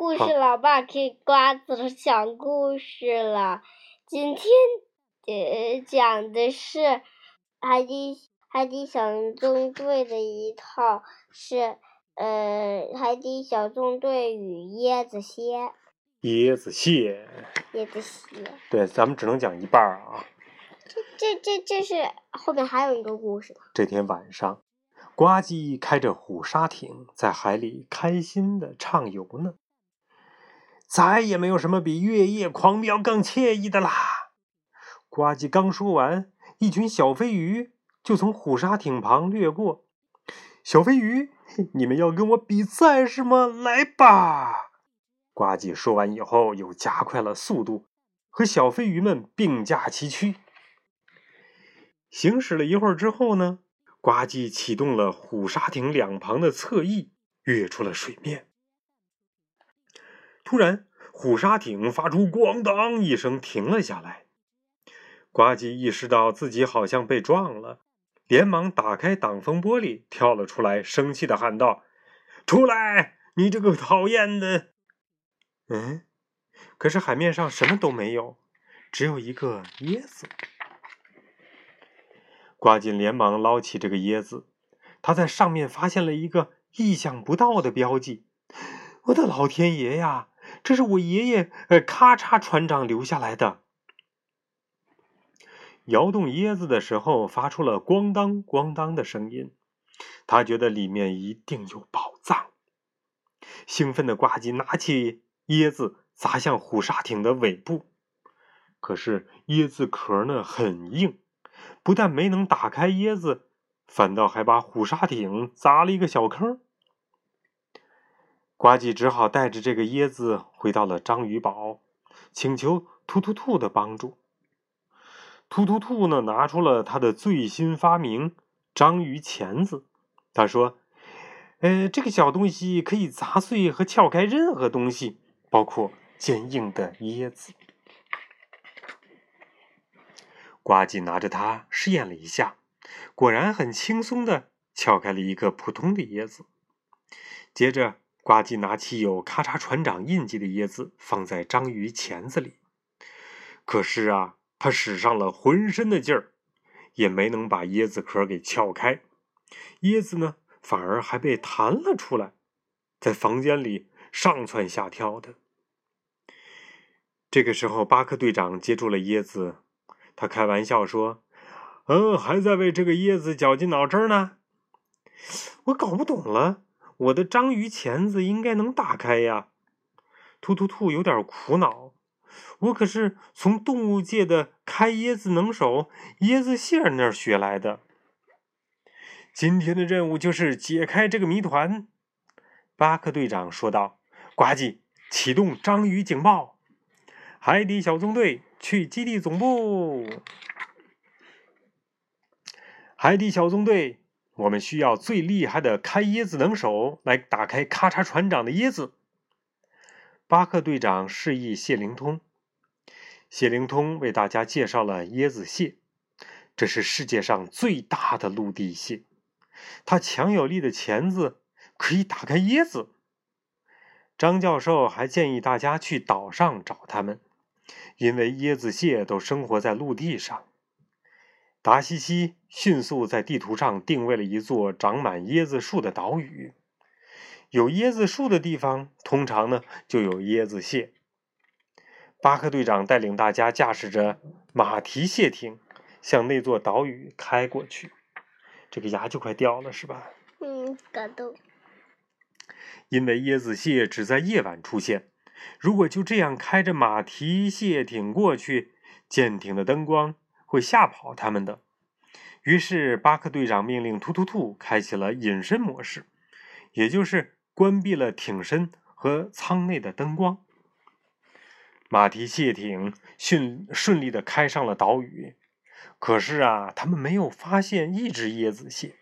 故事老爸给瓜子讲故事了。今天呃讲的是海底海底小纵队的一套是呃海底小纵队与椰子蟹。椰子蟹。椰子蟹。对，咱们只能讲一半儿啊。这这这这是后面还有一个故事。这天晚上，呱唧开着虎鲨艇在海里开心的畅游呢。再也没有什么比月夜狂飙更惬意的啦！呱唧刚说完，一群小飞鱼就从虎鲨艇旁掠过。小飞鱼，你们要跟我比赛是吗？来吧！呱唧说完以后，又加快了速度，和小飞鱼们并驾齐驱。行驶了一会儿之后呢，呱唧启动了虎鲨艇两旁的侧翼，跃出了水面。突然，虎鲨艇发出“咣当”一声，停了下来。呱唧意识到自己好像被撞了，连忙打开挡风玻璃，跳了出来，生气的喊道：“出来，你这个讨厌的！”嗯，可是海面上什么都没有，只有一个椰子。呱唧连忙捞起这个椰子，他在上面发现了一个意想不到的标记。我的老天爷呀！这是我爷爷呃，咔嚓船长留下来的。摇动椰子的时候，发出了咣当咣当的声音。他觉得里面一定有宝藏。兴奋的呱唧拿起椰子砸向虎鲨艇的尾部，可是椰子壳呢很硬，不但没能打开椰子，反倒还把虎鲨艇砸了一个小坑。呱唧只好带着这个椰子回到了章鱼堡，请求突突兔的帮助。突突兔呢，拿出了他的最新发明——章鱼钳子。他说：“呃，这个小东西可以砸碎和撬开任何东西，包括坚硬的椰子。”呱唧拿着它试验了一下，果然很轻松的撬开了一个普通的椰子。接着，呱唧拿起有“咔嚓”船长印记的椰子，放在章鱼钳子里。可是啊，他使上了浑身的劲儿，也没能把椰子壳给撬开。椰子呢，反而还被弹了出来，在房间里上蹿下跳的。这个时候，巴克队长接住了椰子，他开玩笑说：“嗯，还在为这个椰子绞尽脑汁呢。”我搞不懂了。我的章鱼钳子应该能打开呀！突突兔有点苦恼，我可是从动物界的开椰子能手椰子蟹那儿学来的。今天的任务就是解开这个谜团。巴克队长说道：“呱唧，启动章鱼警报！海底小纵队去基地总部！海底小纵队。”我们需要最厉害的开椰子能手来打开咔嚓船长的椰子。巴克队长示意谢灵通，谢灵通为大家介绍了椰子蟹，这是世界上最大的陆地蟹，它强有力的钳子可以打开椰子。张教授还建议大家去岛上找它们，因为椰子蟹都生活在陆地上。达西西迅速在地图上定位了一座长满椰子树的岛屿。有椰子树的地方，通常呢就有椰子蟹。巴克队长带领大家驾驶着马蹄蟹艇向那座岛屿开过去。这个牙就快掉了，是吧？嗯，感动。因为椰子蟹只在夜晚出现，如果就这样开着马蹄蟹艇过去，舰艇的灯光。会吓跑他们的。于是，巴克队长命令突突兔开启了隐身模式，也就是关闭了艇身和舱内的灯光。马蹄蟹艇顺顺利的开上了岛屿。可是啊，他们没有发现一只椰子蟹。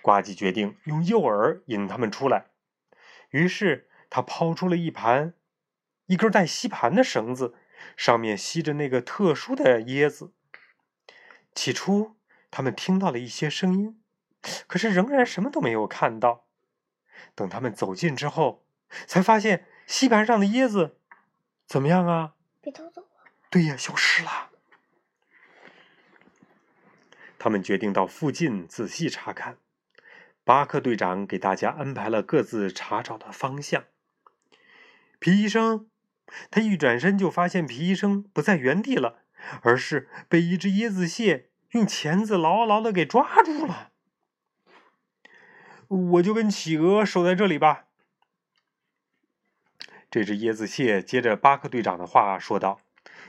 呱唧决定用诱饵引他们出来。于是，他抛出了一盘一根带吸盘的绳子，上面吸着那个特殊的椰子。起初，他们听到了一些声音，可是仍然什么都没有看到。等他们走近之后，才发现吸盘上的椰子怎么样啊？被偷走了。对呀，消失了。他们决定到附近仔细查看。巴克队长给大家安排了各自查找的方向。皮医生，他一转身就发现皮医生不在原地了，而是被一只椰子蟹用钳子牢牢的给抓住了。我就跟企鹅守在这里吧。这只椰子蟹接着巴克队长的话说道，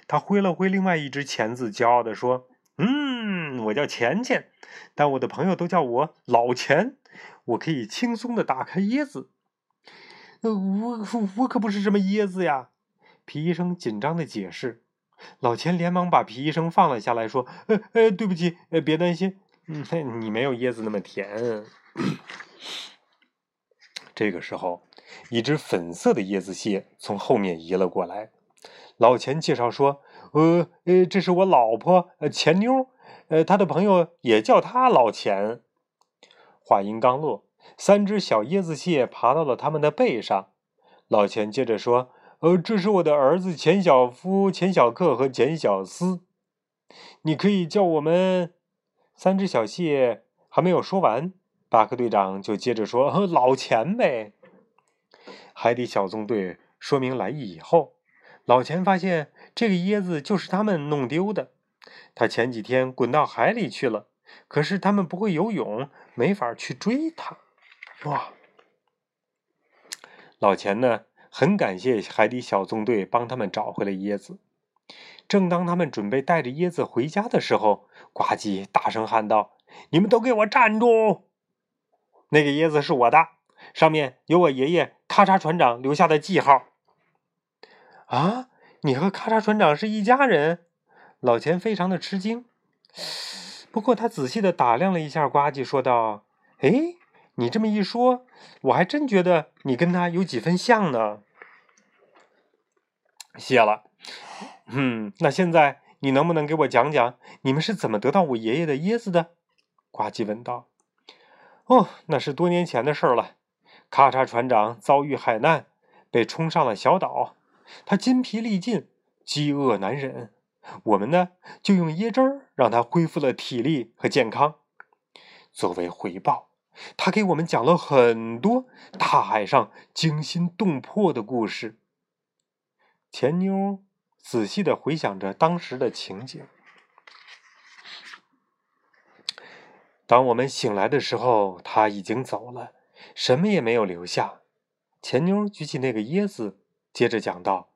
他挥了挥另外一只钳子，骄傲的说：“嗯，我叫钱钱，但我的朋友都叫我老钱。我可以轻松的打开椰子。”“呃，我我可不是什么椰子呀！”皮医生紧张的解释。老钱连忙把皮医生放了下来，说：“呃呃，对不起，呃，别担心，嗯，你没有椰子那么甜。”这个时候，一只粉色的椰子蟹从后面移了过来。老钱介绍说：“呃呃，这是我老婆，呃，钱妞，呃，她的朋友也叫她老钱。”话音刚落，三只小椰子蟹爬到了他们的背上。老钱接着说：“呃，这是我的儿子钱小夫、钱小克和钱小思，你可以叫我们。”三只小蟹还没有说完。巴克队长就接着说：“老钱呗。”海底小纵队说明来意以后，老钱发现这个椰子就是他们弄丢的。他前几天滚到海里去了，可是他们不会游泳，没法去追他。哇！老钱呢，很感谢海底小纵队帮他们找回了椰子。正当他们准备带着椰子回家的时候，呱唧大声喊道：“你们都给我站住！”那个椰子是我的，上面有我爷爷咔嚓船长留下的记号。啊，你和咔嚓船长是一家人？老钱非常的吃惊。不过他仔细的打量了一下呱唧，说道：“哎，你这么一说，我还真觉得你跟他有几分像呢。”谢了。嗯，那现在你能不能给我讲讲你们是怎么得到我爷爷的椰子的？呱唧问道。哦，那是多年前的事了。咔嚓船长遭遇海难，被冲上了小岛。他筋疲力尽，饥饿难忍。我们呢，就用椰汁儿让他恢复了体力和健康。作为回报，他给我们讲了很多大海上惊心动魄的故事。钱妞仔细的回想着当时的情景。当我们醒来的时候，他已经走了，什么也没有留下。钱妞举起那个椰子，接着讲道：“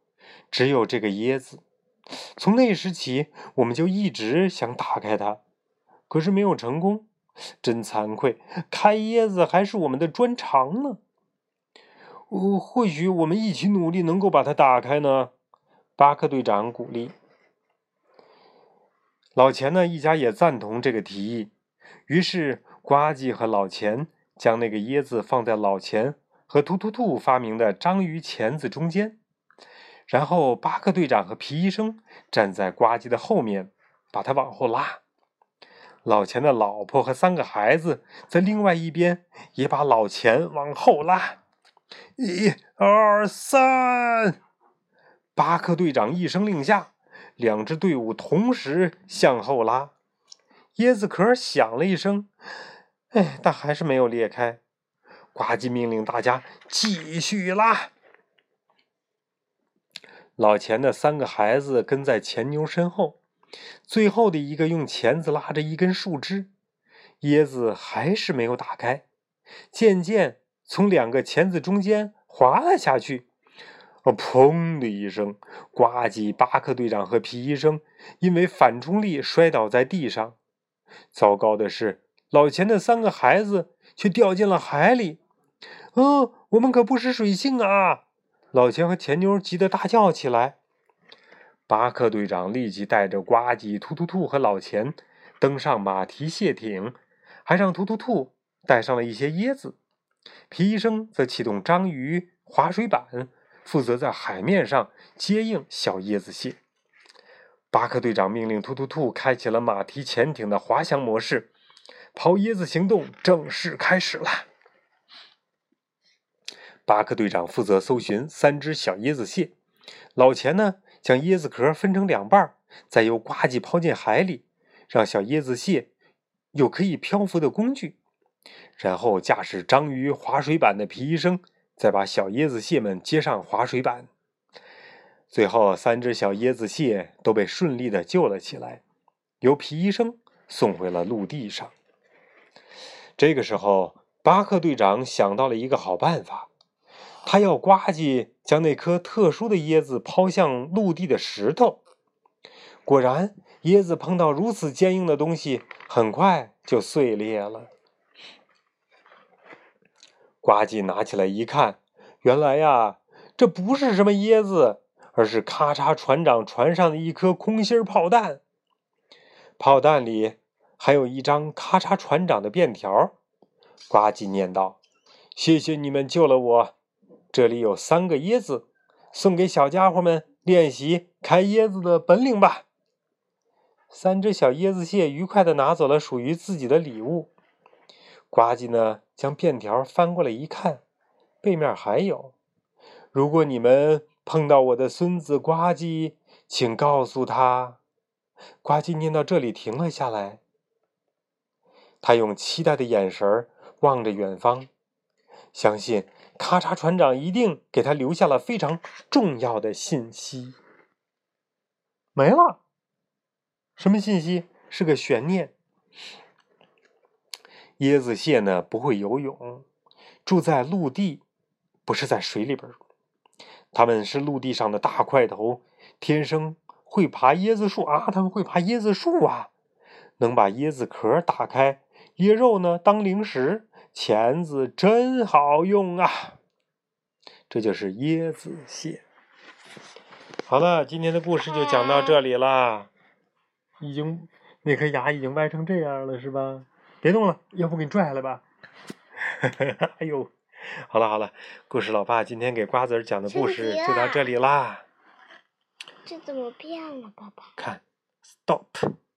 只有这个椰子，从那时起，我们就一直想打开它，可是没有成功。真惭愧，开椰子还是我们的专长呢。哦，或许我们一起努力，能够把它打开呢。”巴克队长鼓励。老钱呢，一家也赞同这个提议。于是，呱唧和老钱将那个椰子放在老钱和突突兔发明的章鱼钳子中间，然后巴克队长和皮医生站在呱唧的后面，把它往后拉。老钱的老婆和三个孩子在另外一边也把老钱往后拉。一、二、三！巴克队长一声令下，两支队伍同时向后拉。椰子壳响了一声，哎，但还是没有裂开。呱唧命令大家继续拉。老钱的三个孩子跟在钱妞身后，最后的一个用钳子拉着一根树枝，椰子还是没有打开，渐渐从两个钳子中间滑了下去。哦，砰的一声，呱唧、巴克队长和皮医生因为反冲力摔倒在地上。糟糕的是，老钱的三个孩子却掉进了海里。哦，我们可不是水性啊！老钱和钱妞急得大叫起来。巴克队长立即带着呱唧、突突兔和老钱登上马蹄蟹艇，还让突突兔带上了一些椰子。皮医生则启动章鱼划水板，负责在海面上接应小椰子蟹。巴克队长命令突突兔开启了马蹄潜艇的滑翔模式，抛椰子行动正式开始了。巴克队长负责搜寻三只小椰子蟹，老钱呢将椰子壳分成两半，再由呱唧抛进海里，让小椰子蟹有可以漂浮的工具。然后驾驶章鱼划水板的皮医生，再把小椰子蟹们接上划水板。最后，三只小椰子蟹都被顺利的救了起来，由皮医生送回了陆地上。这个时候，巴克队长想到了一个好办法，他要呱唧将那颗特殊的椰子抛向陆地的石头。果然，椰子碰到如此坚硬的东西，很快就碎裂了。呱唧拿起来一看，原来呀，这不是什么椰子，而是咔嚓船长船上的一颗空心炮弹。炮弹里还有一张咔嚓船长的便条。呱唧念道：“谢谢你们救了我，这里有三个椰子，送给小家伙们练习开椰子的本领吧。”三只小椰子蟹愉快地拿走了属于自己的礼物。呱唧呢，将便条翻过来一看，背面还有：“如果你们碰到我的孙子呱唧，请告诉他。”呱唧念到这里停了下来，他用期待的眼神望着远方，相信咔嚓船长一定给他留下了非常重要的信息。没了，什么信息？是个悬念。椰子蟹呢不会游泳，住在陆地，不是在水里边。它们是陆地上的大块头，天生会爬椰子树啊！它们会爬椰子树啊，能把椰子壳打开，椰肉呢当零食，钳子真好用啊！这就是椰子蟹。好了，今天的故事就讲到这里啦。已经那颗牙已经歪成这样了，是吧？别动了，要不给你拽下来吧。哎呦，好了好了，故事老爸今天给瓜子儿讲的故事就到这里啦。这怎么变了，爸爸？看，stop。